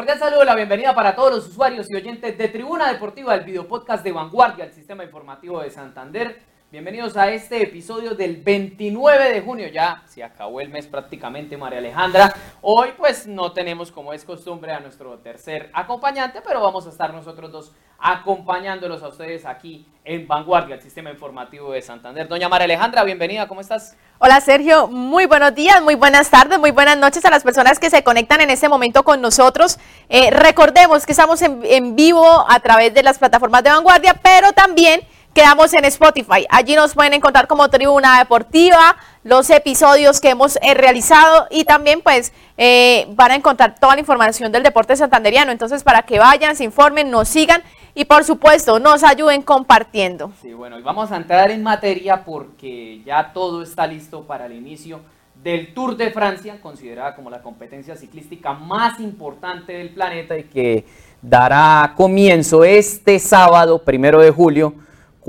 Cordial saludo, la bienvenida para todos los usuarios y oyentes de Tribuna Deportiva, el video podcast de Vanguardia, el sistema informativo de Santander. Bienvenidos a este episodio del 29 de junio, ya se acabó el mes prácticamente, María Alejandra. Hoy pues no tenemos como es costumbre a nuestro tercer acompañante, pero vamos a estar nosotros dos acompañándolos a ustedes aquí en Vanguardia, el sistema informativo de Santander. Doña María Alejandra, bienvenida, ¿cómo estás? Hola Sergio, muy buenos días, muy buenas tardes, muy buenas noches a las personas que se conectan en este momento con nosotros. Eh, recordemos que estamos en, en vivo a través de las plataformas de Vanguardia, pero también quedamos en Spotify. Allí nos pueden encontrar como Tribuna Deportiva, los episodios que hemos eh, realizado y también pues eh, van a encontrar toda la información del deporte santanderiano. Entonces para que vayan, se informen, nos sigan y por supuesto nos ayuden compartiendo. Sí, bueno, y vamos a entrar en materia porque ya todo está listo para el inicio del Tour de Francia, considerada como la competencia ciclística más importante del planeta y que dará comienzo este sábado, primero de julio,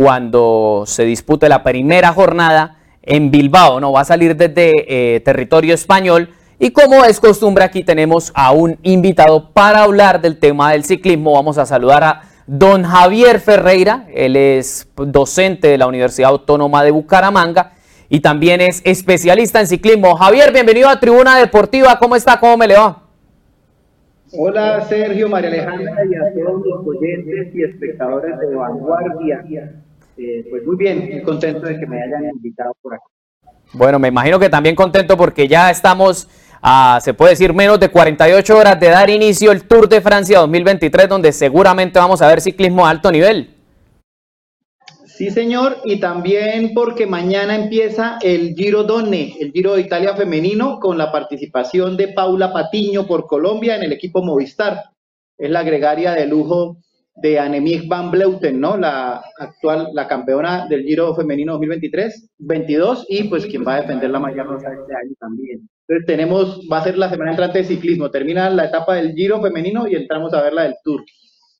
cuando se dispute la primera jornada en Bilbao, ¿no? Va a salir desde eh, territorio español. Y como es costumbre, aquí tenemos a un invitado para hablar del tema del ciclismo. Vamos a saludar a don Javier Ferreira. Él es docente de la Universidad Autónoma de Bucaramanga y también es especialista en ciclismo. Javier, bienvenido a Tribuna Deportiva. ¿Cómo está? ¿Cómo me le va? Hola Sergio, María Alejandra y a todos los oyentes y espectadores de Vanguardia. Eh, pues muy bien, muy contento de que me hayan invitado por aquí. Bueno, me imagino que también contento porque ya estamos a, se puede decir, menos de 48 horas de dar inicio el Tour de Francia 2023, donde seguramente vamos a ver ciclismo a alto nivel. Sí, señor, y también porque mañana empieza el Giro Donne, el Giro de Italia femenino, con la participación de Paula Patiño por Colombia en el equipo Movistar. Es la gregaria de lujo de Annemiek van Bleuten, ¿no? La actual, la campeona del Giro femenino 2023, 22, y pues quien va a defender la malla rosa este año también. Entonces tenemos, va a ser la semana entrante de ciclismo, termina la etapa del Giro femenino y entramos a ver la del Tour.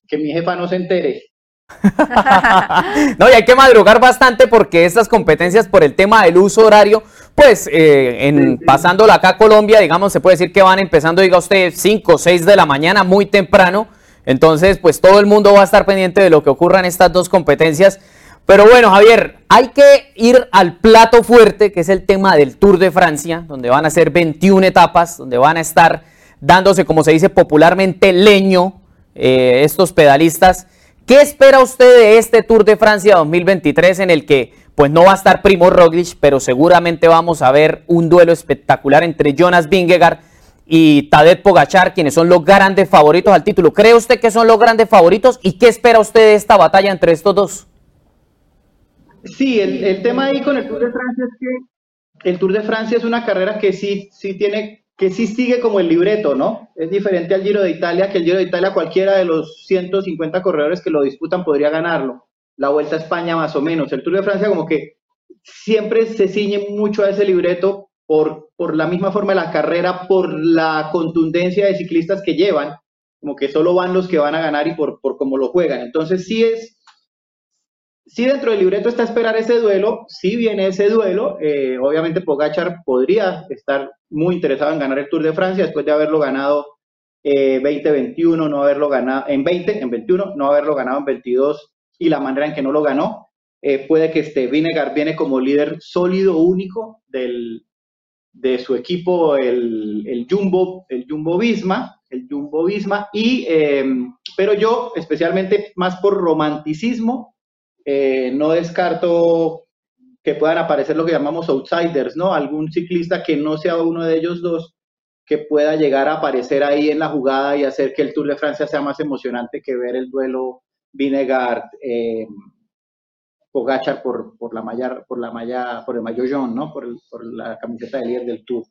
Que mi jefa no se entere. no, y hay que madrugar bastante porque estas competencias por el tema del uso horario, pues eh, en, pasándola acá a Colombia, digamos, se puede decir que van empezando, diga usted, 5 o 6 de la mañana, muy temprano. Entonces, pues todo el mundo va a estar pendiente de lo que ocurra en estas dos competencias. Pero bueno, Javier, hay que ir al plato fuerte, que es el tema del Tour de Francia, donde van a ser 21 etapas, donde van a estar dándose, como se dice popularmente, leño eh, estos pedalistas. ¿Qué espera usted de este Tour de Francia 2023 en el que pues no va a estar Primo Roglic, pero seguramente vamos a ver un duelo espectacular entre Jonas Vingegaard y Tadej Pogachar, quienes son los grandes favoritos al título? ¿Cree usted que son los grandes favoritos y qué espera usted de esta batalla entre estos dos? Sí, el, el tema ahí con el Tour de Francia es que el Tour de Francia es una carrera que sí, sí tiene que sí sigue como el libreto, ¿no? Es diferente al Giro de Italia, que el Giro de Italia cualquiera de los 150 corredores que lo disputan podría ganarlo. La Vuelta a España más o menos. El Tour de Francia como que siempre se ciñe mucho a ese libreto por, por la misma forma de la carrera, por la contundencia de ciclistas que llevan, como que solo van los que van a ganar y por, por cómo lo juegan. Entonces sí es, si dentro del libreto está esperar ese duelo, si viene ese duelo, eh, obviamente Pogachar podría estar muy interesado en ganar el Tour de Francia después de haberlo ganado eh, 2021, no haberlo ganado en 20, en 21, no haberlo ganado en 22 y la manera en que no lo ganó. Eh, puede que este Vinegar viene como líder sólido, único del, de su equipo, el, el, Jumbo, el Jumbo Visma, el Jumbo Visma, y, eh, pero yo especialmente más por romanticismo, eh, no descarto que puedan aparecer lo que llamamos outsiders, ¿no? Algún ciclista que no sea uno de ellos dos que pueda llegar a aparecer ahí en la jugada y hacer que el Tour de Francia sea más emocionante que ver el duelo Vinegar eh, Pogachar por, por la malla, por la malla, por el jaune, ¿no? Por, por, la camiseta de líder del Tour.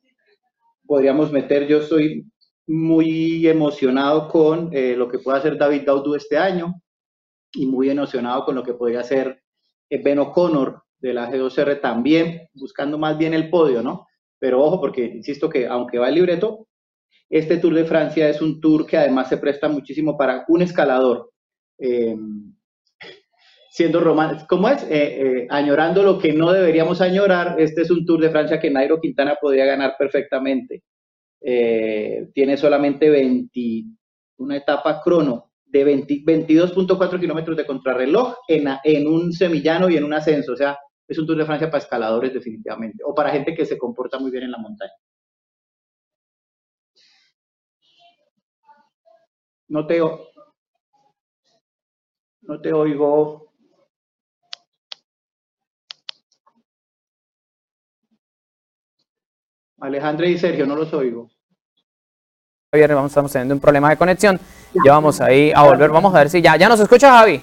Podríamos meter, yo estoy muy emocionado con eh, lo que pueda hacer David Daudu este año y muy emocionado con lo que podría hacer eh, Ben O'Connor de la G2R también, buscando más bien el podio, ¿no? Pero ojo, porque insisto que aunque va el libreto, este Tour de Francia es un tour que además se presta muchísimo para un escalador. Eh, siendo romántico, ¿cómo es? Eh, eh, añorando lo que no deberíamos añorar, este es un Tour de Francia que Nairo Quintana podría ganar perfectamente. Eh, tiene solamente 20, una etapa crono de 22.4 kilómetros de contrarreloj en, en un semillano y en un ascenso. O sea, es un Tour de Francia para escaladores definitivamente, o para gente que se comporta muy bien en la montaña. No te, no te oigo. Alejandra y Sergio, no los oigo. Javier, vamos, estamos teniendo un problema de conexión. Ya vamos ahí a volver. Vamos a ver si ya, ya nos escucha Javi.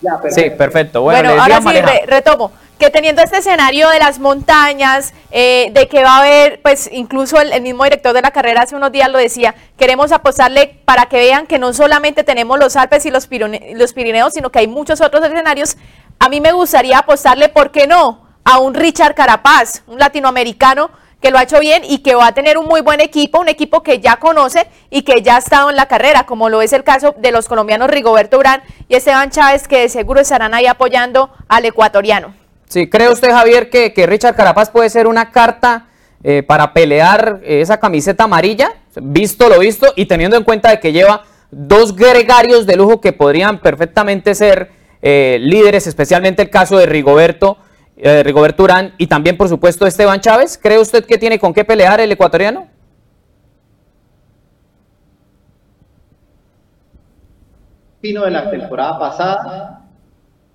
Ya, perfecto. Sí, perfecto. Bueno, ahora sí, retomo. Que teniendo este escenario de las montañas, eh, de que va a haber, pues incluso el, mismo director de la carrera hace unos días lo decía, queremos apostarle para que vean que no solamente tenemos los Alpes y los, los Pirineos, sino que hay muchos otros escenarios. A mí me gustaría apostarle, ¿por qué no? A un Richard Carapaz, un latinoamericano que lo ha hecho bien y que va a tener un muy buen equipo, un equipo que ya conoce y que ya ha estado en la carrera, como lo es el caso de los colombianos Rigoberto Urán y Esteban Chávez, que de seguro estarán ahí apoyando al ecuatoriano. Sí, ¿cree usted, Javier, que, Richard Carapaz puede ser una carta eh, para pelear esa camiseta amarilla? Visto lo visto y teniendo en cuenta de que lleva dos gregarios de lujo que podrían perfectamente ser eh, líderes, especialmente el caso de Rigoberto eh, Rigoberto Urán y también, por supuesto, Esteban Chávez. ¿Cree usted que tiene con qué pelear el ecuatoriano? Pino de la temporada pasada.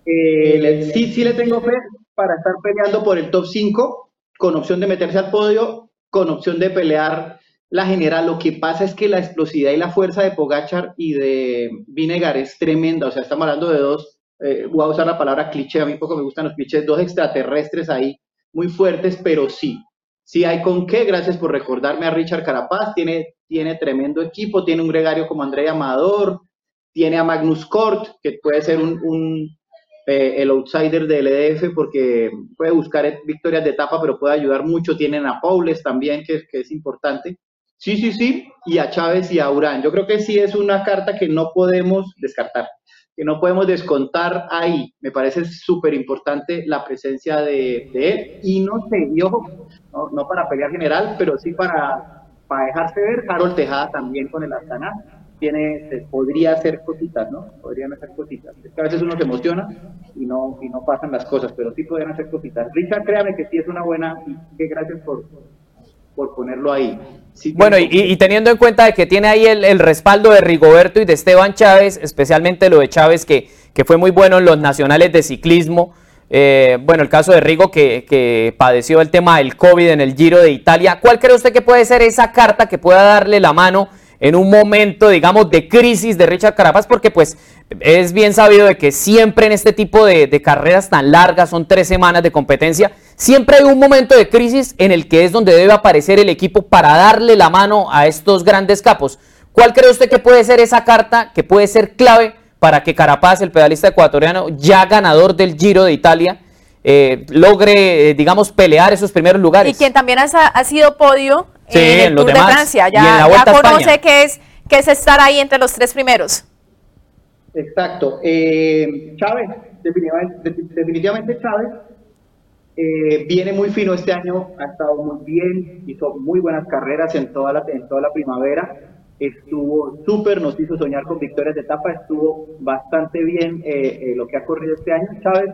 Eh, sí, sí le tengo fe para estar peleando por el top 5, con opción de meterse al podio, con opción de pelear la general. Lo que pasa es que la explosividad y la fuerza de Pogachar y de Vinegar es tremenda. O sea, estamos hablando de dos eh, voy a usar la palabra cliché, a mí poco me gustan los clichés, dos extraterrestres ahí muy fuertes, pero sí, sí hay con qué, gracias por recordarme a Richard Carapaz, tiene, tiene tremendo equipo, tiene un gregario como André Amador, tiene a Magnus Cort, que puede ser un, eh, el outsider del EDF porque puede buscar victorias de etapa, pero puede ayudar mucho, tienen a Paules también, que, que es importante. Sí, sí, sí, y a Chávez y a Urán. Yo creo que sí es una carta que no podemos descartar que no podemos descontar ahí. Me parece súper importante la presencia de, él. Y no sé, y ojo, no, para pelear general, pero sí para, para dejarse ver. Harold Tejada también con el Astana. Tiene, podría hacer cositas, ¿no? Podrían hacer cositas. Es que a veces uno se emociona y no, y no pasan las cosas, pero sí podrían hacer cositas. Richard, créame que sí es una buena, y que gracias por, por ponerlo ahí. bueno, y, teniendo en cuenta de que tiene ahí el, respaldo de Rigoberto y de Esteban Chávez, especialmente lo de Chávez, que, que fue muy bueno en los nacionales de ciclismo. Eh, bueno, el caso de Rigo, que, que, padeció el tema del COVID en el Giro de Italia. ¿Cuál cree usted que puede ser esa carta que pueda darle la mano en un momento, digamos, de crisis de Richard Carapaz? Porque pues es bien sabido de que siempre en este tipo de, carreras tan largas, son tres semanas de competencia, siempre hay un momento de crisis en el que es donde debe aparecer el equipo para darle la mano a estos grandes capos. ¿Cuál cree usted que puede ser esa carta que puede ser clave para que Carapaz, el pedalista ecuatoriano, ya ganador del Giro de Italia, eh, logre, eh, digamos, pelear esos primeros lugares? Y quien también ha, sido podio en el Tour de Francia, ya, conoce que es, que es estar ahí entre los tres primeros. Exacto. Eh, Chávez, definitivamente, Chávez eh, viene muy fino este año, ha estado muy bien, hizo muy buenas carreras en toda la, en toda la primavera, estuvo súper, nos hizo soñar con victorias de etapa, estuvo bastante bien eh, lo que ha corrido este año. Chávez,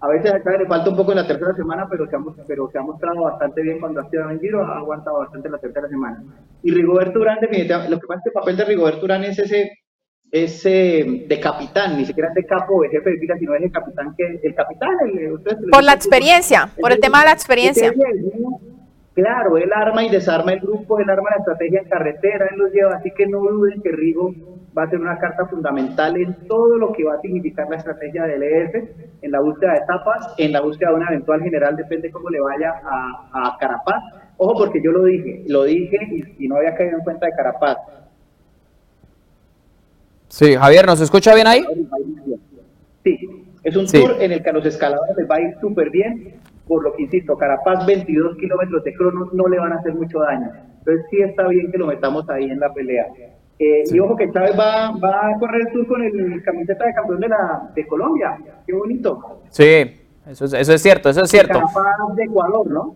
a veces a Chávez le falta un poco en la tercera semana, pero se ha, pero se ha mostrado bastante bien cuando ha estado en Giro, ha aguantado bastante la tercera semana. Y Rigoberto Urán, definitivamente, lo que pasa es que el papel de Rigoberto Urán es ese es eh, de capitán, ni siquiera es de capo de jefe de fila, sino es de capitán que el capitán. por la experiencia, por el, tema de la experiencia. claro, él arma y desarma el grupo, él arma la estrategia en carretera, él los lleva, así que no duden que Rigo va a ser una carta fundamental en todo lo que va a significar la estrategia del EF, en la búsqueda de etapas, en la búsqueda de una eventual general, depende cómo le vaya a, a Carapaz. Ojo, porque yo lo dije, lo dije y, y no había caído en cuenta de Carapaz Sí, Javier, ¿nos escucha bien ahí? Sí, es un tour en el que a los escaladores les va a ir súper bien, por lo que insisto, Carapaz 22 kilómetros de crono no le van a hacer mucho daño. Entonces sí está bien que lo metamos ahí en la pelea. Eh, y ojo que Chávez va, va, a correr el tour con el camiseta de campeón de, la, de Colombia. Qué bonito. Sí, eso es, eso es cierto, eso es cierto. Carapaz de Ecuador, ¿no?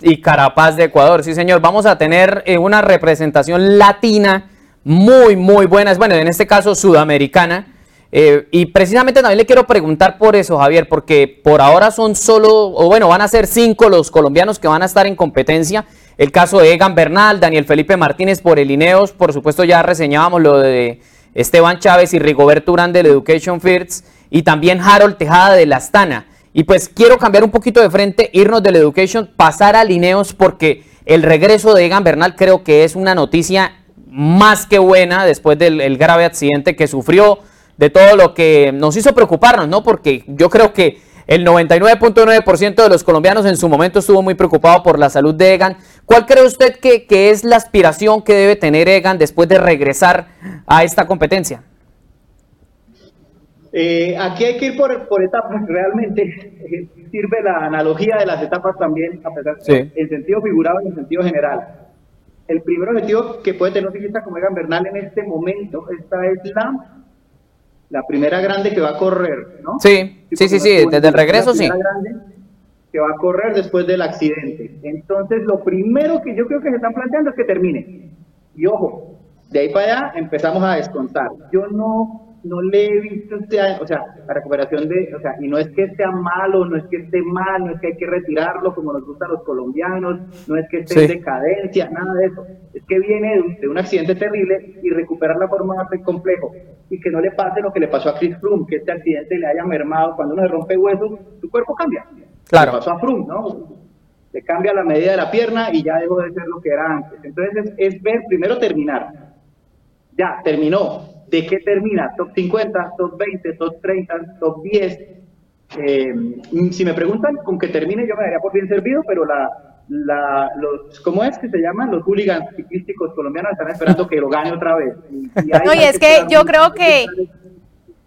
Y Carapaz de Ecuador, sí señor. Vamos a tener eh, una representación latina muy, muy buena, bueno, en este caso sudamericana. Eh, y precisamente también le quiero preguntar por eso, Javier, porque por ahora son solo, o bueno, van a ser cinco los colombianos que van a estar en competencia. El caso de Egan Bernal, Daniel Felipe Martínez por el Ineos, por supuesto ya reseñábamos lo de Esteban Chávez y Rigoberto Urán del Education First, y también Harold Tejada de la Astana. Y pues quiero cambiar un poquito de frente, irnos del Education, pasar a Ineos, porque el regreso de Egan Bernal creo que es una noticia más que buena después del grave accidente que sufrió de todo lo que nos hizo preocuparnos, ¿no? Porque yo creo que el 99.9% de los colombianos en su momento estuvo muy preocupado por la salud de Egan. ¿Cuál cree usted que, es la aspiración que debe tener Egan después de regresar a esta competencia? Eh, aquí hay que ir por, etapas, realmente eh, sirve la analogía de las etapas también, a pesar de en sentido figurado y en sentido general. El primer objetivo que puede tener un ciclista como Egan Bernal en este momento, esta es la la primera grande que va a correr, ¿no? Sí, sí, sí, sí, desde el regreso sí. Grande que va a correr después del accidente. Entonces, lo primero que yo creo que se están planteando es que termine. Y ojo, de ahí para allá empezamos a descontar. Yo no no le he visto este o sea, la recuperación de, o sea, y no es que sea malo, no es que esté mal, no es que hay que retirarlo como nos gusta a los colombianos, no es que esté en decadencia, nada de eso. Es que viene de un, accidente terrible y recuperar la forma más complejo y que no le pase lo que le pasó a Chris Froome, que este accidente le haya mermado, cuando uno se rompe huesos, su cuerpo cambia. Claro. Le pasó a Froome, ¿no? Le cambia la medida de la pierna y ya dejó de ser lo que era antes. Entonces es ver, primero terminar. Ya, terminó ¿De qué termina? ¿Top 50, top 20, top 30, top 10? Eh, si me preguntan con que termine, yo me daría por bien servido, pero la, la, los, ¿cómo es que se llaman? Los hooligans ciclísticos colombianos están esperando que lo gane otra vez. no, y es que yo creo que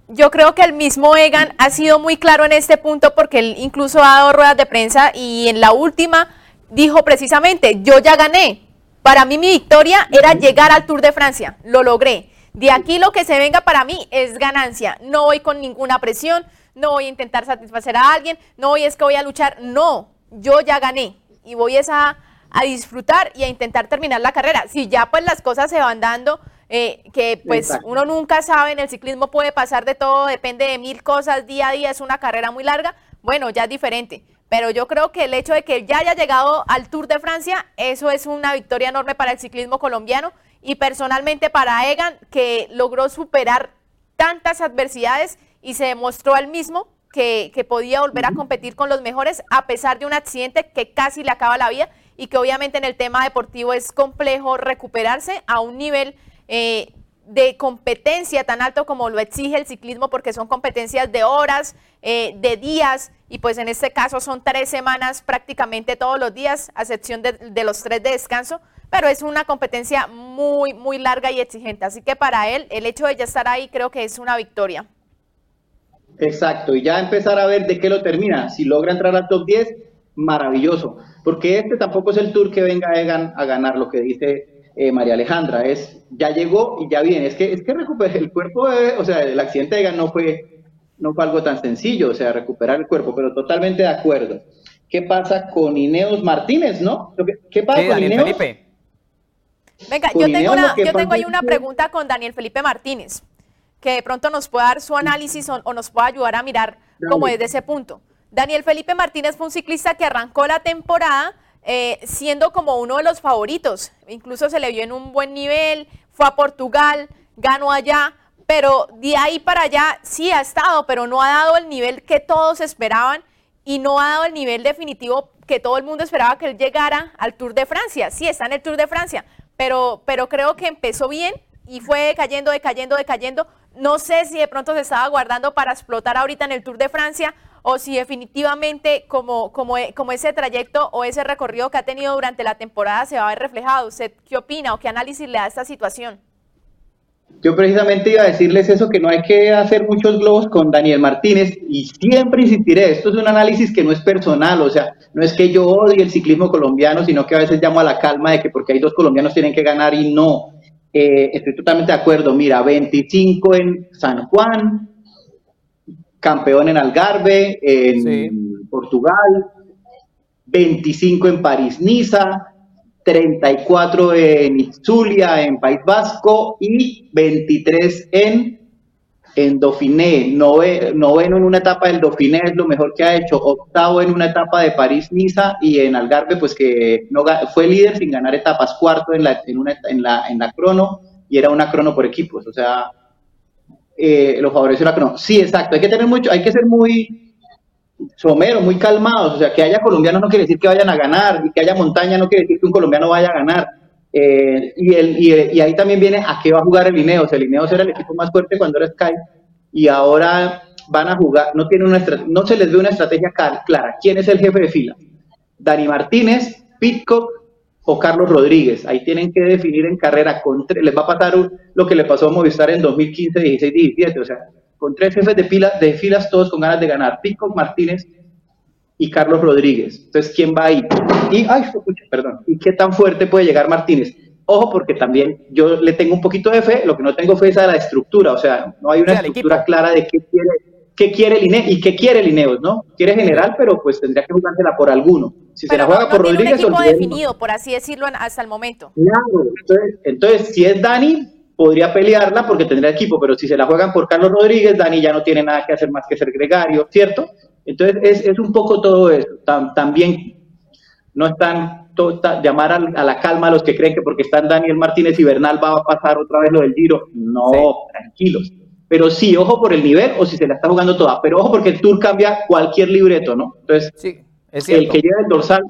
yo creo que el mismo Egan ha sido muy claro en este punto porque él incluso ha dado ruedas de prensa y en la última dijo precisamente, yo ya gané. Para mí mi victoria era llegar al Tour de Francia, lo logré. De aquí lo que se venga para mí es ganancia. No voy con ninguna presión, no voy a intentar satisfacer a alguien, no voy es que voy a luchar. No, yo ya gané y voy a, a disfrutar y a intentar terminar la carrera. Si ya pues las cosas se van dando, eh, que pues uno nunca sabe, en el ciclismo puede pasar de todo, depende de mil cosas, día a día es una carrera muy larga, bueno, ya es diferente. Pero yo creo que el hecho de que ya haya llegado al Tour de Francia, eso es una victoria enorme para el ciclismo colombiano y personalmente para Egan, que logró superar tantas adversidades y se demostró al mismo que, podía volver a competir con los mejores a pesar de un accidente que casi le acaba la vida y que obviamente en el tema deportivo es complejo recuperarse a un nivel eh, de competencia tan alto como lo exige el ciclismo porque son competencias de horas, eh, de días y pues en este caso son tres semanas prácticamente todos los días, a excepción de, de los tres de descanso pero es una competencia muy, muy larga y exigente. Así que para él, el hecho de ya estar ahí creo que es una victoria. Exacto, y ya empezar a ver de qué lo termina. Si logra entrar al top 10, maravilloso. Porque este tampoco es el tour que venga Egan a ganar, lo que dice eh, María Alejandra. Es ya llegó y ya viene. Es que, es que recupera el cuerpo, o sea, el accidente de Egan no fue, no fue algo tan sencillo, o sea, recuperar el cuerpo, pero totalmente de acuerdo. ¿Qué pasa con Ineos Martínez, no? ¿Qué pasa con Ineos? Felipe. Venga, yo tengo, una, yo tengo ahí una pregunta con Daniel Felipe Martínez, que de pronto nos pueda dar su análisis o, nos pueda ayudar a mirar cómo es de ese punto. Daniel Felipe Martínez fue un ciclista que arrancó la temporada eh, siendo como uno de los favoritos. Incluso se le vio en un buen nivel, fue a Portugal, ganó allá, pero de ahí para allá sí ha estado, pero no ha dado el nivel que todos esperaban y no ha dado el nivel definitivo que todo el mundo esperaba que él llegara al Tour de Francia. Sí, está en el Tour de Francia, pero, pero creo que empezó bien y fue cayendo, decayendo, decayendo. No sé si de pronto se estaba guardando para explotar ahorita en el Tour de Francia o si definitivamente como, como, como ese trayecto o ese recorrido que ha tenido durante la temporada se va a ver reflejado. ¿Usted qué opina o qué análisis le da a esta situación? Yo precisamente iba a decirles eso, que no hay que hacer muchos globos con Daniel Martínez y siempre insistiré, esto es un análisis que no es personal, o sea, no es que yo odie el ciclismo colombiano, sino que a veces llamo a la calma de que porque hay dos colombianos tienen que ganar y no. Eh, estoy totalmente de acuerdo, mira, 25 en San Juan, campeón en Algarve, en Portugal, 25 en París-Niza, 34 en Zulia, en País Vasco, y 23 en, en Dauphiné. noveno en una etapa del Dauphiné es lo mejor que ha hecho. Octavo en una etapa de París-Niza y en Algarve, pues que no, fue líder sin ganar etapas. Cuarto en la, en, una, en, la, en la crono y era una crono por equipos. O sea, eh, lo favoreció la crono. Sí, exacto. Hay que tener mucho, hay que ser muy someros, muy calmados, o sea, que haya colombianos no quiere decir que vayan a ganar, y que haya montaña no quiere decir que un colombiano vaya a ganar. Eh, y, el, y, ahí también viene a qué va a jugar el Ineos. El Ineos era el equipo más fuerte cuando era Sky, y ahora van a jugar, no, tiene una no se les ve una estrategia clara. ¿Quién es el jefe de fila? Dani Martínez, Pitcock o Carlos Rodríguez. Ahí tienen que definir en carrera. Con les va a pasar lo que le pasó a Movistar en 2015, 16, 17. O sea, con tres jefes de, fila, de filas, todos con ganas de ganar, Pico Martínez y Carlos Rodríguez. Entonces, ¿quién va ahí? Y, ay, perdón, ¿y qué tan fuerte puede llegar Martínez? Ojo, porque también yo le tengo un poquito de fe, lo que no tengo fe es a la estructura, o sea, no hay una estructura clara de qué quiere, qué quiere y qué quiere el INEOS, ¿no? Quiere general, pero pues tendría que jugársela por alguno. Si se la juega por Rodríguez... un equipo definido, por así decirlo, hasta el momento. Claro, entonces, entonces si es Dani, podría pelearla porque tendría equipo, pero si se la juegan por Carlos Rodríguez, Dani ya no tiene nada que hacer más que ser gregario, ¿cierto? Entonces es, es un poco todo eso. también no están llamar a, la calma a los que creen que porque están Daniel Martínez y Bernal va a pasar otra vez lo del Giro. No, tranquilos. Pero sí, ojo por el nivel o si se la está jugando toda. Pero ojo porque el Tour cambia cualquier libreto, ¿no? Entonces, sí, el que lleva el dorsal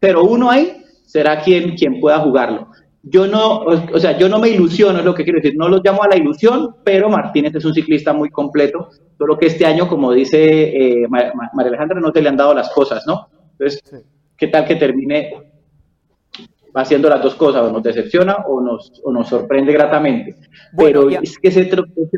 0-1 ahí será quien, quien pueda jugarlo yo no, o sea, yo no me ilusiono, es lo que quiero decir, no los llamo a la ilusión, pero Martínez es un ciclista muy completo, solo que este año, como dice eh, María Alejandra, no te le han dado las cosas, ¿no? Entonces, ¿qué tal que termine haciendo las dos cosas? O nos decepciona o nos, o nos sorprende gratamente. pero es que ese,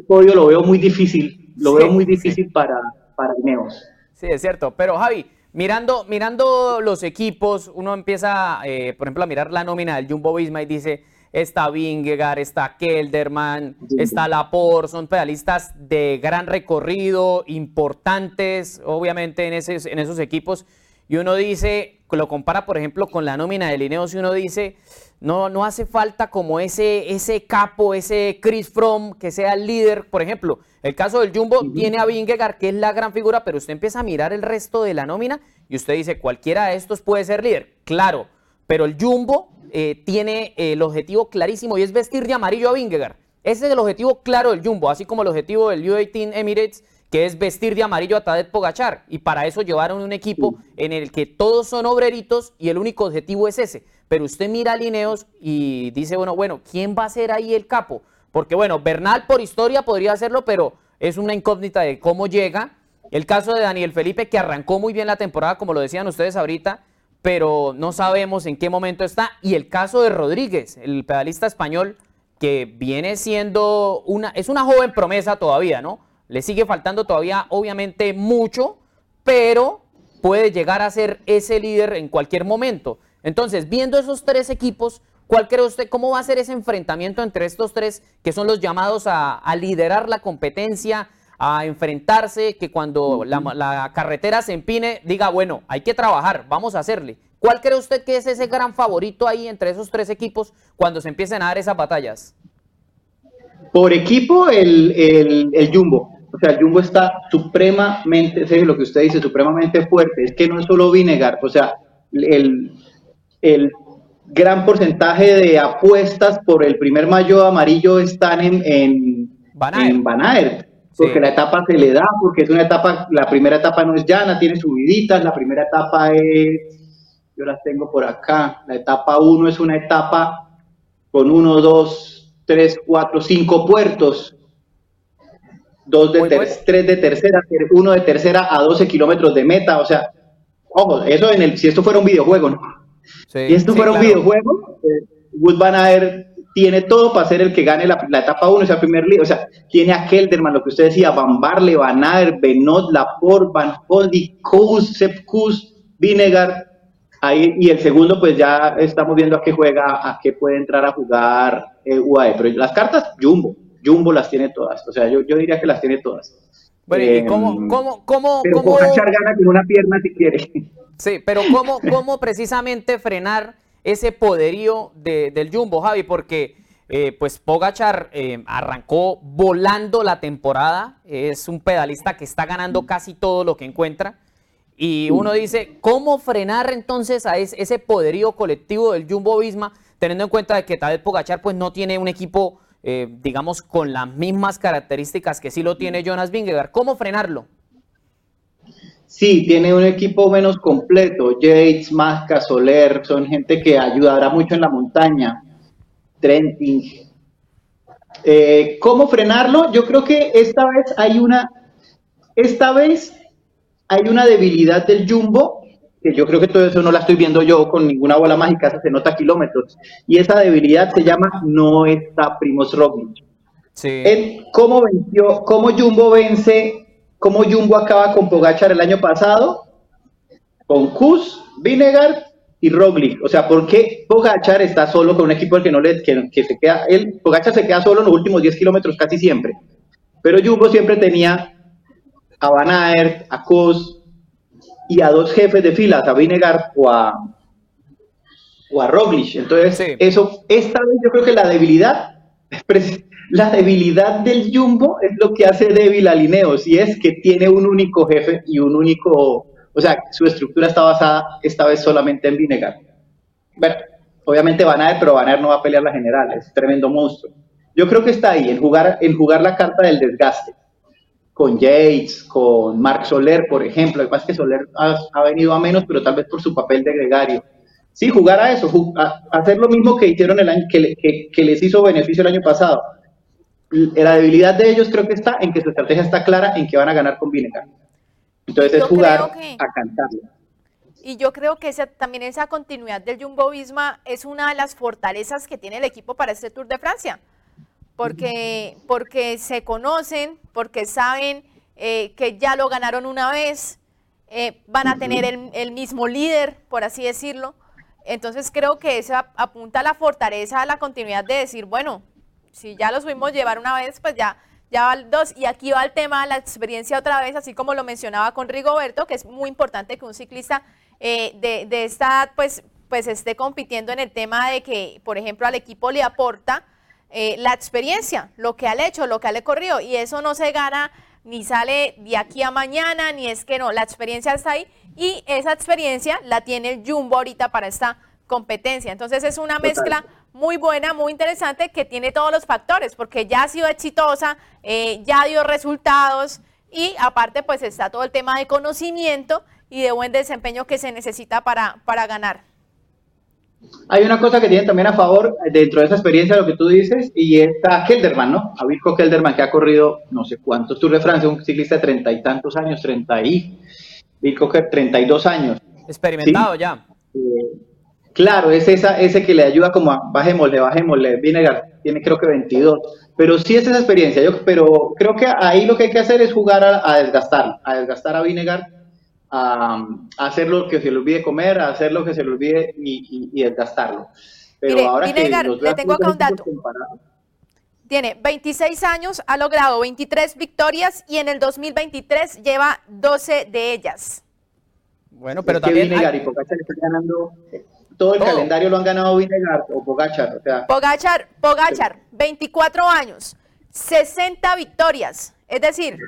podio lo veo muy difícil, lo veo muy difícil para, para Ineos. Sí, es cierto, pero Javi, Mirando, mirando los equipos, uno empieza, eh, por ejemplo, a mirar la nómina del Jumbo Visma y dice, está Vingegaard, está Kelderman, está Laporte, son pedalistas de gran recorrido, importantes, obviamente, en, ese, en esos equipos. Y uno dice, lo compara, por ejemplo, con la nómina de Lineos y uno dice, no, no hace falta como ese, ese capo, ese Chris Fromm, que sea el líder. Por ejemplo, el caso del Jumbo tiene a Vingegaard, que es la gran figura, pero usted empieza a mirar el resto de la nómina y usted dice, cualquiera de estos puede ser líder. Claro, pero el Jumbo eh, tiene el objetivo clarísimo y es vestir de amarillo a Vingegaard. Ese es el objetivo claro del Jumbo, así como el objetivo del U18 Emirates, que es vestir de amarillo a Tadej Pogachar. Y para eso llevaron un equipo en el que todos son obreritos y el único objetivo es ese. Pero usted mira a Lineos y dice, bueno, bueno, ¿quién va a ser ahí el capo? Porque bueno, Bernal por historia podría hacerlo, pero es una incógnita de cómo llega. El caso de Daniel Felipe, que arrancó muy bien la temporada, como lo decían ustedes ahorita, pero no sabemos en qué momento está. Y el caso de Rodríguez, el pedalista español, que viene siendo una, es una joven promesa todavía, ¿no? Le sigue faltando todavía, obviamente, mucho, pero puede llegar a ser ese líder en cualquier momento. Entonces, viendo esos tres equipos, ¿Cuál cree usted, cómo va a ser ese enfrentamiento entre estos tres que son los llamados a, liderar la competencia, a enfrentarse, que cuando la, carretera se empine, diga, bueno, hay que trabajar, vamos a hacerle. ¿Cuál cree usted que es ese gran favorito ahí entre esos tres equipos cuando se empiecen a dar esas batallas? Por equipo, el, el, Jumbo. O sea, el Jumbo está supremamente, sé lo que usted dice, supremamente fuerte. Es que no es solo Vinegar, o sea, el, el gran porcentaje de apuestas por el primer mayo amarillo están en, en Banaer. porque la etapa se le da, porque es una etapa, la primera etapa no es llana, tiene subiditas, la primera etapa es, yo las tengo por acá, la etapa 1 es una etapa con 1, 2, 3, 4, 5 puertos, dos de tres de tercera, uno de tercera a 12 kilómetros de meta, o sea, ojo, eso en el, si esto fuera un videojuego, ¿no? Y esto fuera un videojuego, eh, Wood Van tiene todo para ser el que gane la, etapa 1, esa primer líder. O sea, tiene a Kelderman, lo que usted decía, Van Barle, Van Aert, Benot, Laporte, Van Holdy, Kous, Sepp Kous, Vinegar. Ahí, y el segundo, pues ya estamos viendo a qué juega, a qué puede entrar a jugar eh, UAE. Pero las cartas, Jumbo. Jumbo las tiene todas. O sea, yo, yo diría que las tiene todas. Bueno, ¿y cómo, cómo, cómo, pero cómo... gana con una pierna si quiere. Sí, pero ¿cómo, cómo precisamente frenar ese poderío del Jumbo, Javi, porque eh, pues Pogachar eh, arrancó volando la temporada, es un pedalista que está ganando casi todo lo que encuentra. Y uno dice, ¿cómo frenar entonces a ese, poderío colectivo del Jumbo Visma, teniendo en cuenta de que tal vez Pogachar pues no tiene un equipo, eh, digamos, con las mismas características que sí lo tiene Jonas Vingegaard? ¿Cómo frenarlo? Sí, tiene un equipo menos completo. Yates, Masca, Soler, son gente que ayudará mucho en la montaña. Trenting. Eh, ¿Cómo frenarlo? Yo creo que esta vez hay una, esta vez hay una debilidad del Jumbo, que yo creo que todo eso no la estoy viendo yo con ninguna bola mágica, se nota kilómetros, y esa debilidad se llama no está Primos Roglic. Sí. ¿Cómo venció, cómo Jumbo vence, cómo Jumbo acaba con Pogachar el año pasado? Con Kuz, Vinegar y Roglic. O sea, ¿por qué Pogachar está solo con un equipo que no le que, se queda él Pogachar se queda solo en los últimos 10 kilómetros casi siempre. Pero Jumbo siempre tenía a Van Aert, a Kuz y a dos jefes de filas, a Vinegar o a o a Roglic. Entonces, eso esta vez yo creo que la debilidad la debilidad del Jumbo es lo que hace débil a Lineos y es que tiene un único jefe y un único o sea, su estructura está basada esta vez solamente en Vinegar. Bueno, obviamente Van Aert, pero Van Aert no va a pelear la general, es tremendo monstruo. Yo creo que está ahí, en jugar, en jugar la carta del desgaste. Con Yates, con Mark Soler, por ejemplo. Lo que Soler ha, venido a menos, pero tal vez por su papel de gregario. Sí, jugar a eso, hacer lo mismo que hicieron el año, que, que les hizo beneficio el año pasado. La debilidad de ellos creo que está en que su estrategia está clara en que van a ganar con Vinegar. Entonces es jugar a cantarlo. Y yo creo que también esa continuidad del Jumbo Visma es una de las fortalezas que tiene el equipo para este Tour de Francia. Porque, porque se conocen, porque saben eh, que ya lo ganaron una vez, eh, van a tener el, mismo líder, por así decirlo. Entonces creo que eso apunta a la fortaleza, a la continuidad de decir, bueno, si ya lo subimos llevar una vez, pues ya ya va dos, y aquí va el tema de la experiencia otra vez, así como lo mencionaba con Rigoberto, que es muy importante que un ciclista eh, de, de, esta edad pues, pues esté compitiendo en el tema de que, por ejemplo, al equipo le aporta eh, la experiencia, lo que ha hecho, lo que ha corrido, y eso no se gana ni sale de aquí a mañana, ni es que no, la experiencia está ahí, y esa experiencia la tiene el Jumbo ahorita para esta competencia. Entonces es una mezcla muy buena, muy interesante, que tiene todos los factores, porque ya ha sido exitosa, eh, ya dio resultados y aparte pues está todo el tema de conocimiento y de buen desempeño que se necesita para, para ganar. Hay una cosa que tiene también a favor dentro de esa experiencia, lo que tú dices, y está Kelderman, ¿no? A Virko Kelderman, que ha corrido no sé cuántos Tour de Francia, un ciclista de treinta y tantos años, treinta y, Treinta y dos años. Experimentado ya. Eh, Claro, es esa, ese que le ayuda como a bajémosle, bajémosle. Vinegar tiene creo que 22. Pero sí es esa experiencia. Yo, pero creo que ahí lo que hay que hacer es jugar a, desgastar, a desgastar a Vinegar, a, hacer lo que se le olvide comer, a hacer lo que se le olvide y, desgastarlo. Pero ahora Vinegar, le tengo acá un dato. Tiene 26 años, ha logrado 23 victorias y en el 2023 lleva 12 de ellas. Bueno, pero también. Vinegar y Pogacar están ganando todo el calendario lo han ganado Vinegar o Pogachar. O sea, Pogachar, Pogachar, 24 años, 60 victorias. Es decir,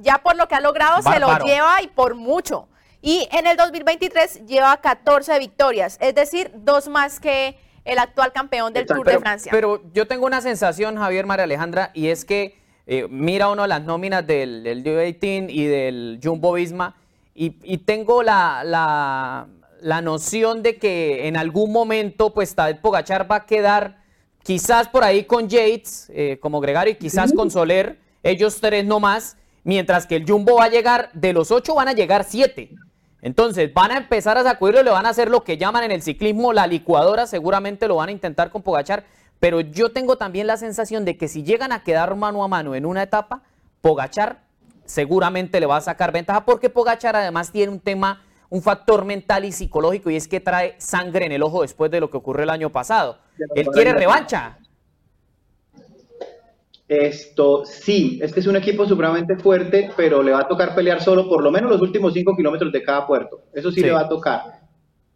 ya por lo que ha logrado se lo lleva y por mucho. Y en el 2023 lleva 14 victorias, es decir, dos más que el actual campeón del Tour de Francia. Pero yo tengo una sensación, Javier María Alejandra, y es que eh, mira uno las nóminas del, del 18 y del Jumbo Visma, y, tengo la, la noción de que en algún momento pues Tadej Pogachar va a quedar quizás por ahí con Yates eh, como gregario y quizás con Soler, ellos tres no más, mientras que el Jumbo va a llegar, de los ocho van a llegar siete. Entonces van a empezar a sacudirlo, le van a hacer lo que llaman en el ciclismo la licuadora, seguramente lo van a intentar con Pogachar, pero yo tengo también la sensación de que si llegan a quedar mano a mano en una etapa, Pogachar seguramente le va a sacar ventaja porque Pogachar además tiene un tema un factor mental y psicológico y es que trae sangre en el ojo después de lo que ocurrió el año pasado. Él quiere revancha. Esto sí, es que es un equipo supremamente fuerte, pero le va a tocar pelear solo por lo menos los últimos cinco kilómetros de cada puerto. Eso sí, le va a tocar.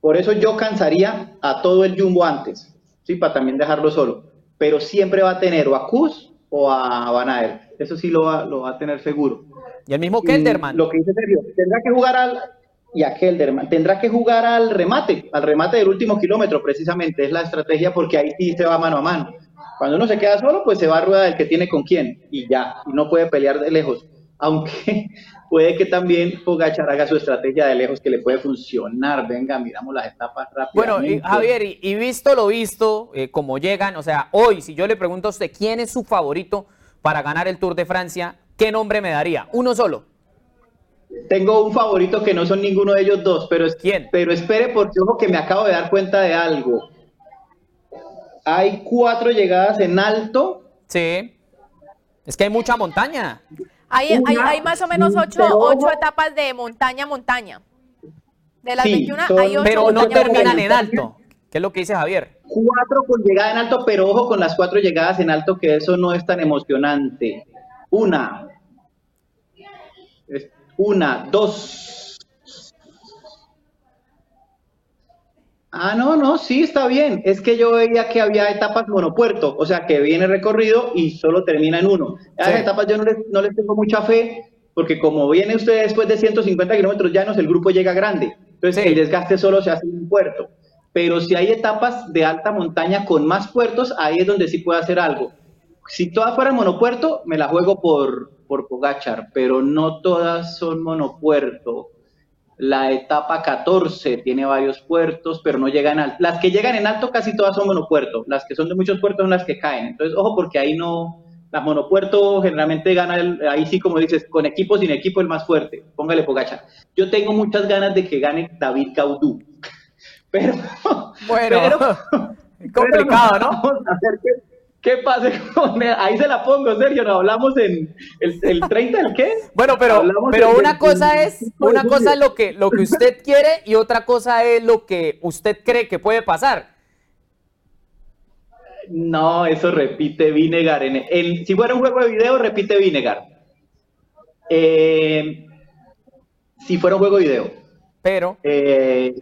Por eso yo cansaría a todo el Jumbo antes, ¿sí? Para también dejarlo solo. Pero siempre va a tener o a Kuz o a Van Eso sí lo va, lo va a tener seguro. Y el mismo Kelderman. lo que dice Sergio, tendrá que jugar al, y a Kelderman. Tendrá que jugar al remate, al remate del último kilómetro, precisamente, es la estrategia porque ahí sí se va mano a mano. Cuando uno se queda solo, pues se va a rueda del que tiene con quién y ya, y no puede pelear de lejos. Aunque puede que también Pogachar haga su estrategia de lejos que le puede funcionar. Venga, miramos las etapas rápidas. Bueno, y, Javier, y, visto lo visto, eh, como llegan, o sea, hoy, si yo le pregunto a usted quién es su favorito para ganar el Tour de Francia, ¿qué nombre me daría? Uno solo. Tengo un favorito que no son ninguno de ellos dos, pero, ¿Quién? pero espere porque ojo que me acabo de dar cuenta de algo. Hay cuatro llegadas en alto. Sí. Es que hay mucha montaña. Hay, hay, más o menos ocho, ocho etapas de montaña montaña. De las 21 hay ocho. Pero no terminan en alto. ¿Qué es lo que dice Javier? Cuatro con llegada en alto, pero ojo con las cuatro llegadas en alto, que eso no es tan emocionante. Una, una, dos. Ah, no, no, sí, está bien. Es que yo veía que había etapas monopuerto, o sea, que viene recorrido y solo termina en uno. A esas etapas yo no les, no les tengo mucha fe, porque como viene usted después de 150 kilómetros llanos, el grupo llega grande. Entonces el desgaste solo se hace en un puerto. Pero si hay etapas de alta montaña con más puertos, ahí es donde sí puede hacer algo. Si todas fueran monopuerto, me la juego por, por Pogachar, pero no todas son monopuerto. La etapa 14 tiene varios puertos, pero no llegan alto. Las que llegan en alto casi todas son monopuerto. Las que son de muchos puertos son las que caen. Entonces, ojo, porque ahí no. La monopuerto generalmente gana, ahí sí, como dices, con equipo, sin equipo, el más fuerte. Póngale Pogachar. Yo tengo muchas ganas de que gane David Caudú. Pero. Bueno, complicado, ¿no? Vamos a hacer que, ¿Qué pasa con Ahí se la pongo, Sergio, ¿no hablamos en el, el 30 del qué? Bueno, pero, pero una cosa es, una cosa es lo que, lo que usted quiere y otra cosa es lo que usted cree que puede pasar. No, eso repite Vinegar. En el, si fuera un juego de video, repite Vinegar. Eh, si fuera un juego de video. Pero. Eh,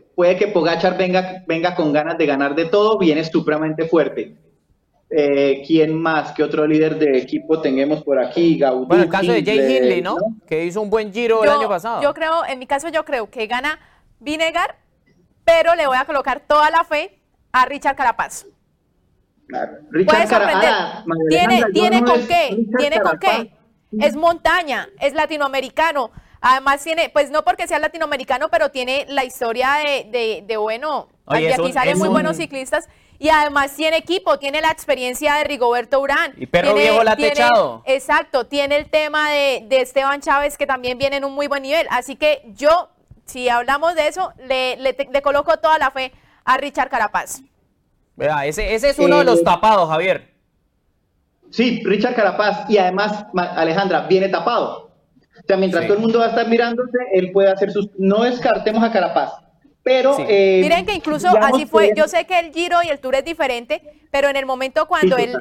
puede que Pogachar venga, venga con ganas de ganar de todo, viene supremamente fuerte. Eh, ¿Quién más? ¿Qué otro líder de equipo tengamos por aquí? Gaudí, bueno, el caso de Jay Hindley, ¿no? Que hizo un buen giro el año pasado. Yo creo, en mi caso yo creo que gana Vinegar, pero le voy a colocar toda la fe a Richard Carapaz. Richard Carapaz. ¿Tiene, ¿tiene con qué? ¿Tiene con qué? Es montaña, es latinoamericano, Además tiene, pues no porque sea latinoamericano, pero tiene la historia de, de, bueno, aquí salen muy buenos ciclistas y además tiene equipo, tiene la experiencia de Rigoberto Urán. Y perro viejo la ha techado. Exacto, tiene el tema de, Esteban Chávez que también viene en un muy buen nivel. Así que yo, si hablamos de eso, le, le, coloco toda la fe a Richard Carapaz. Vea, ese, ese es uno de los eh, tapados, Javier. Sí, Richard Carapaz y además Alejandra viene tapado. O sea, mientras todo el mundo va a estar mirándose, él puede hacer sus... No descartemos a Carapaz, pero... Eh, Miren que incluso así fue, yo sé que el Giro y el Tour es diferente, pero en el momento cuando él,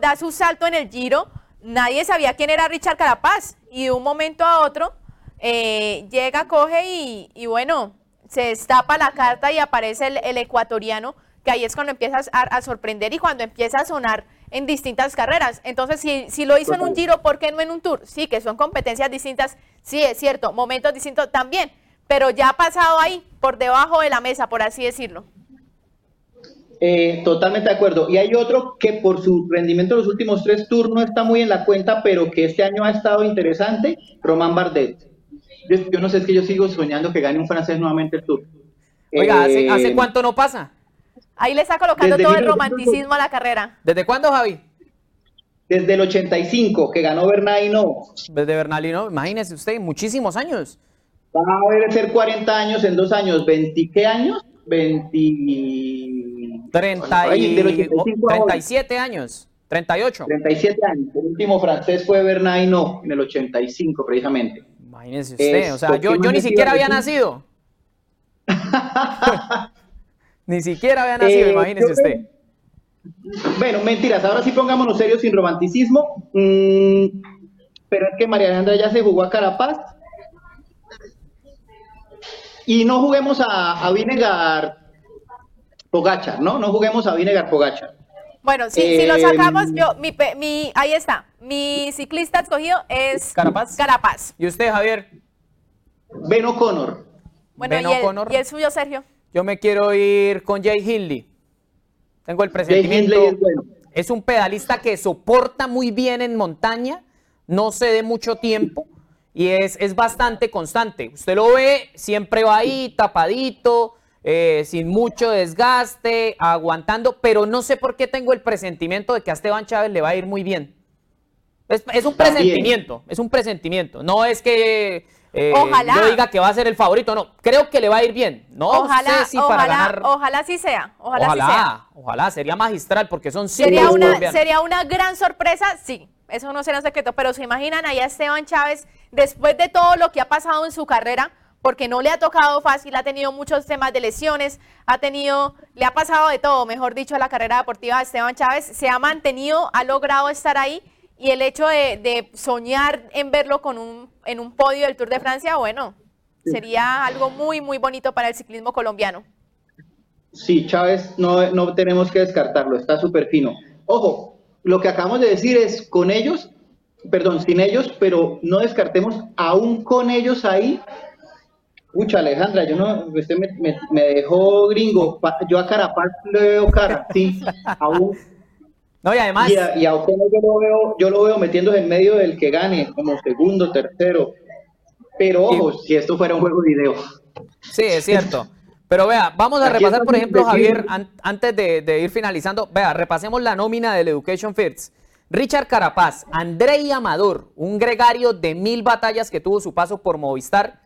da su salto en el Giro, nadie sabía quién era Richard Carapaz. Y de un momento a otro, eh, llega, coge y, bueno, se destapa la carta y aparece el, ecuatoriano, que ahí es cuando empiezas a sorprender y cuando empieza a sonar en distintas carreras. Entonces, si, si lo hizo en un giro, ¿por qué no en un tour? Sí, que son competencias distintas, sí, es cierto, momentos distintos también, pero ya ha pasado ahí, por debajo de la mesa, por así decirlo. Eh, totalmente de acuerdo. Y hay otro que por su rendimiento en los últimos tres tours no está muy en la cuenta, pero que este año ha estado interesante, Román Bardet. Yo, no sé, es que yo sigo soñando que gane un francés nuevamente el tour. Oiga, ¿hace, ¿hace eh, cuánto no pasa? Ahí le está colocando todo el romanticismo a la carrera. ¿Desde cuándo, Javi? Desde el 85, que ganó Bernalino. Desde Bernalino, imagínese usted, muchísimos años. Va a ser 40 años en dos años. ¿20 qué años? 20... 30 y... 37 años. 38. 37 años. El último francés fue Bernalino en el 85, precisamente. Imagínese usted, o sea, yo, yo ni siquiera había nacido. Ni siquiera había nacido, eh, imagínese usted. Bueno, mentiras, ahora sí pongámonos serios sin romanticismo. Mm, pero es que María Alejandra ya se jugó a Carapaz. y no juguemos a, a Vinegar Pogachar, ¿no? No juguemos a Vinegar Pogachar. Bueno, si, si lo Eh, sacamos, yo, mi, pe- mi, ahí está. Mi ciclista escogido es Carapaz. Carapaz. ¿Y usted, Javier? Ben O'Connor. Bueno, Ben y el, y el suyo, Sergio. Yo me quiero ir con Jay Hindley. Tengo el Jay presentimiento. Hindley es bueno. Es un pedalista que soporta muy bien en montaña, no cede mucho tiempo y es, es bastante constante. Usted lo ve, siempre va ahí tapadito, eh, sin mucho desgaste, aguantando, pero no sé por qué tengo el presentimiento de que a Esteban Chávez le va a ir muy bien. Es, es un También. presentimiento, es un presentimiento. No es que eh, Ojalá. yo diga que va a ser el favorito, no. Creo que le va a ir bien. No ojalá, sé si para ojalá, ganar. ojalá sí sea. Ojalá, sí sea. Ojalá, ojalá, sería magistral porque son cinco Sería una, colombianos. sería una gran sorpresa, sí. Eso no será un secreto, pero se imaginan ahí a Esteban Chávez después de todo lo que ha pasado en su carrera, porque no le ha tocado fácil, ha tenido muchos temas de lesiones, ha tenido, le ha pasado de todo, mejor dicho, a la carrera deportiva de Esteban Chávez, se ha mantenido, ha logrado estar ahí y el hecho de, de soñar en verlo con un, en un podio del Tour de Francia, bueno, sería algo muy, muy bonito para el ciclismo colombiano. Sí, Chávez, no, no tenemos que descartarlo, está súper fino. Ojo, lo que acabamos de decir es con ellos, perdón, sin ellos, pero no descartemos aún con ellos ahí. Pucha, Alejandra, yo no, usted me, me- me dejó gringo, yo a Carapaz le veo cara, sí, aún. No, y además, Y a, y a yo lo veo, yo lo veo metiéndose en medio del que gane, como segundo, tercero. Pero ojo, si esto fuera un juego de video. sí, es cierto. Pero vea, vamos a Aquí repasar, por ejemplo. Javier, an- antes de, de ir finalizando, vea, repasemos la nómina del Education First. Richard Carapaz, Andrei Amador, un gregario de mil batallas que tuvo su paso por Movistar.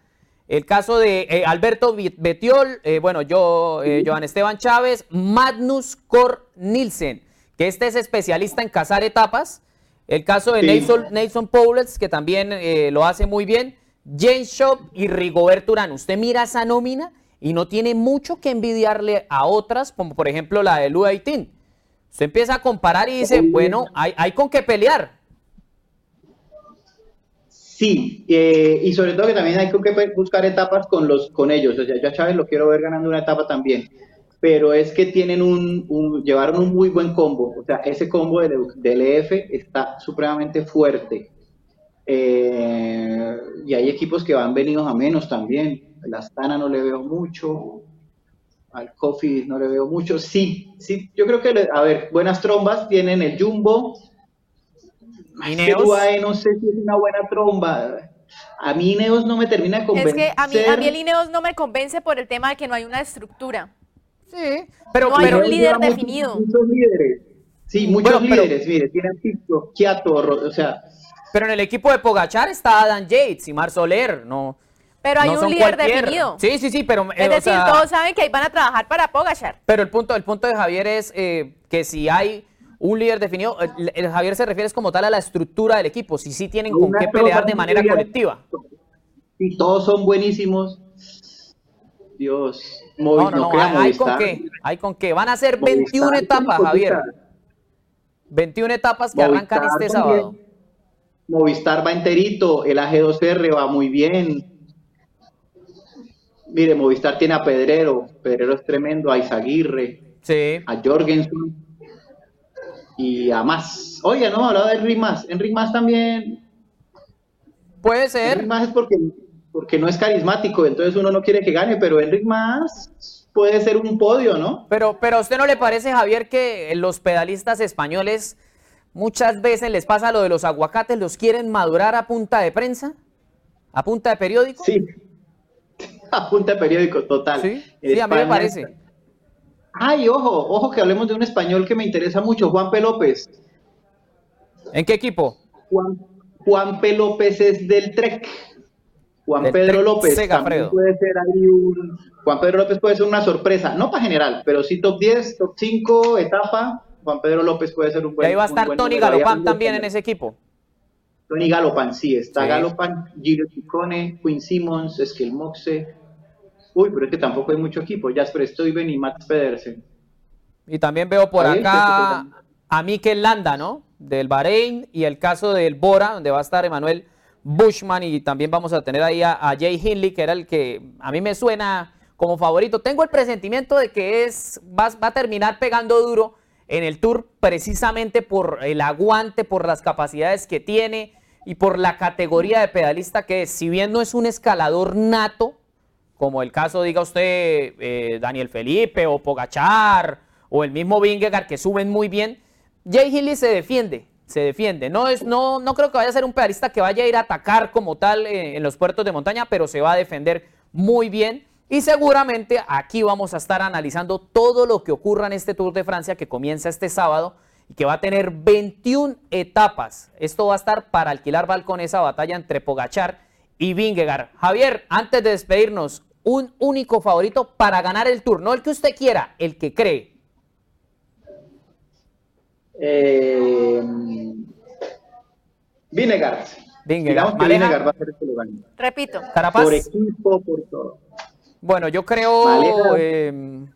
El caso de eh, Alberto Betiol, eh, bueno, yo, eh, Joan Esteban Chávez, Magnus Cor Nielsen, que este es especialista en cazar etapas. El caso de Sí. Nelson, Nelson Powlets, que también eh, lo hace muy bien. James Shop y Rigobert Urán. Usted mira esa nómina y no tiene mucho que envidiarle a otras, como por ejemplo la de Lu Aitin. Usted empieza a comparar y dice, bueno, hay, hay con qué pelear. Sí, eh, y sobre todo que también hay que buscar etapas con los con ellos. O sea, yo a Chávez lo quiero ver ganando una etapa también. Pero es que tienen un, un- llevaron un muy buen combo. O sea, ese combo del, del EF está supremamente fuerte. Eh, y hay equipos que van venidos a menos también. El Astana no le veo mucho. Al Coffee no le veo mucho. Sí, sí, yo creo que, le- a ver, buenas trombas tienen el Jumbo. Es que Ineos. UAE no sé si es una buena tromba. A mí Ineos no me termina de Es convencer. que a mí, a mí el Ineos no me convence por el tema de que no hay una estructura. Sí, pero, No hay pero un líder definido. Muchos líderes. Sí, muchos Bueno, pero- líderes, mire, tienen Pisco, Kiato, o sea, pero en el equipo de Pogachar está Adam Yates y Mar Soler, no. Pero hay no un líder cualquier. definido. Sí, sí, sí, pero, eh, Es o decir, sea, todos saben que ahí van a trabajar para Pogachar. pero el punto, el punto de Javier es eh, que si hay un líder definido, el, el Javier se refiere es como tal a la estructura del equipo, si sí tienen con qué pelear de manera colectiva. y todos son buenísimos. Dios, Movi- no, no, crea hay, con qué, hay con qué. Van a ser Movistar 21 tiene etapas. Javier. 21 etapas que Movistar arrancan este también. sábado. Movistar va enterito, el AG2R va muy bien. Mire, Movistar tiene a Pedrero, Pedrero es tremendo, a Izaguirre, Sí. a Jorgensen y a más. Oye, no, hablaba de Enric Más. Enric Más también. Puede Enric ser. Más es porque, porque no es carismático, entonces uno no quiere que gane, pero Enric Más puede ser un podio, ¿no? Pero, pero ¿a usted no le parece, Javier, que los pedalistas españoles muchas veces les pasa lo de los aguacates, los quieren madurar a punta de prensa? ¿A punta de periódico? Sí. Apunta periódico, total. Sí, a mí me parece. Ay, ojo, ojo que hablemos de un español que me interesa mucho, Juan P. López. ¿En qué equipo? Juan, Juan P. López es del Trek. Juan Pedro López también puede ser ahí un. Juan Pedro López puede ser una sorpresa, no para general, pero sí top 10, top 5, etapa. Juan Pedro López puede ser un Y buen. ahí va a estar Tony Galopán también en ese equipo. Tony Galopan, sí, está Sí. Galopan, Giro Ciccone, Quinn Simmons, Esquel Moxe. Uy, pero es que tampoco hay mucho equipo. Jasper Stuyven y Matt Pedersen. Y también veo por acá sí, a Mikel Landa, ¿no? Del Bahrein y el caso del Bora, donde va a estar Emanuel Bushman y también vamos a tener ahí a, Jay Hindley, que era el que a mí me suena como favorito. Tengo el presentimiento de que es, va, va a terminar pegando duro en el Tour precisamente por el aguante, por las capacidades que tiene y por la categoría de pedalista que es. Si bien no es un escalador nato, como el caso, diga usted, eh, Daniel Felipe o Pogachar o el mismo Vingegaard que suben muy bien, Jay Hindley se defiende, se defiende. No, es, no, no creo que vaya a ser un pedalista que vaya a ir a atacar como tal eh, en los puertos de montaña, pero se va a defender muy bien. Y seguramente aquí vamos a estar analizando todo lo que ocurra en este Tour de Francia que comienza este sábado y que va a tener 21 etapas. Esto va a estar para alquilar balcón esa batalla entre Pogachar y Vingegaard. Javier, antes de despedirnos, un único favorito para ganar el Tour, no el que usted quiera, el que cree. Eh, Vinegar. Vinegar. va a ser este lugar. Repito. Carapaz. Por equipo, por todo. Bueno, yo creo. Em,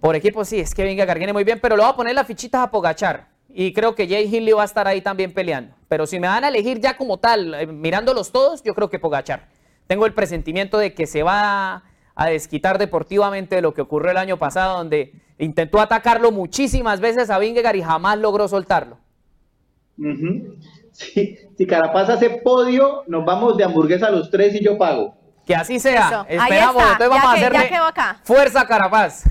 por equipo sí, es que Vingegaard viene muy bien, pero le voy a poner las fichitas a Pogachar. Y creo que Jay Hindley va a estar ahí también peleando. Pero si me van a elegir ya como tal, eh, mirándolos todos, yo creo que Pogachar. Tengo el presentimiento de que se va a desquitar deportivamente de lo que ocurrió el año pasado, donde intentó atacarlo muchísimas veces a Vingegaard y jamás logró soltarlo. si Carapaz hace podio, nos vamos de hamburguesa los tres y yo pago. Que así sea. Esperamos. Entonces vamos a hacerle fuerza Carapaz.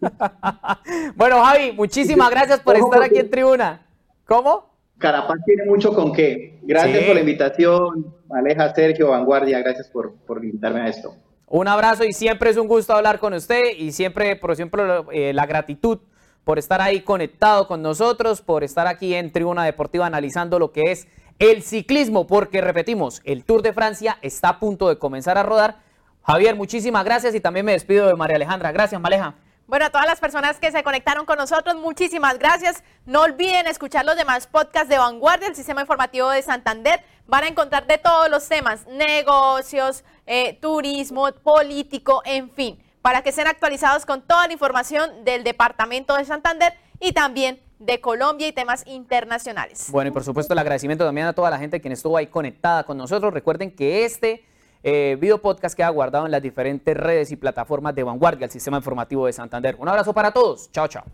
bueno, Javi, muchísimas gracias por estar aquí en tribuna. ¿Cómo? Carapaz tiene mucho con qué. Gracias por la invitación. Aleja, Sergio, Vanguardia, gracias por, por invitarme a esto. Un abrazo y siempre es un gusto hablar con usted y siempre, por ejemplo, eh, la gratitud por estar ahí conectado con nosotros, por estar aquí en Tribuna Deportiva analizando lo que es el ciclismo, porque repetimos, el Tour de Francia está a punto de comenzar a rodar. Javier, muchísimas gracias y también me despido de María Alejandra. Gracias, Maleja. Bueno, a todas las personas que se conectaron con nosotros, muchísimas gracias. No olviden escuchar los demás podcasts de Vanguardia, el Sistema Informativo de Santander. Van a encontrar de todos los temas, negocios, eh, turismo, político, en fin, para que sean actualizados con toda la información del Departamento de Santander y también de Colombia y temas internacionales. Bueno, y por supuesto el agradecimiento también a toda la gente que estuvo ahí conectada con nosotros. Recuerden que este eh, video podcast queda guardado en las diferentes redes y plataformas de Vanguardia, el sistema informativo de Santander. Un abrazo para todos. Chao, chao.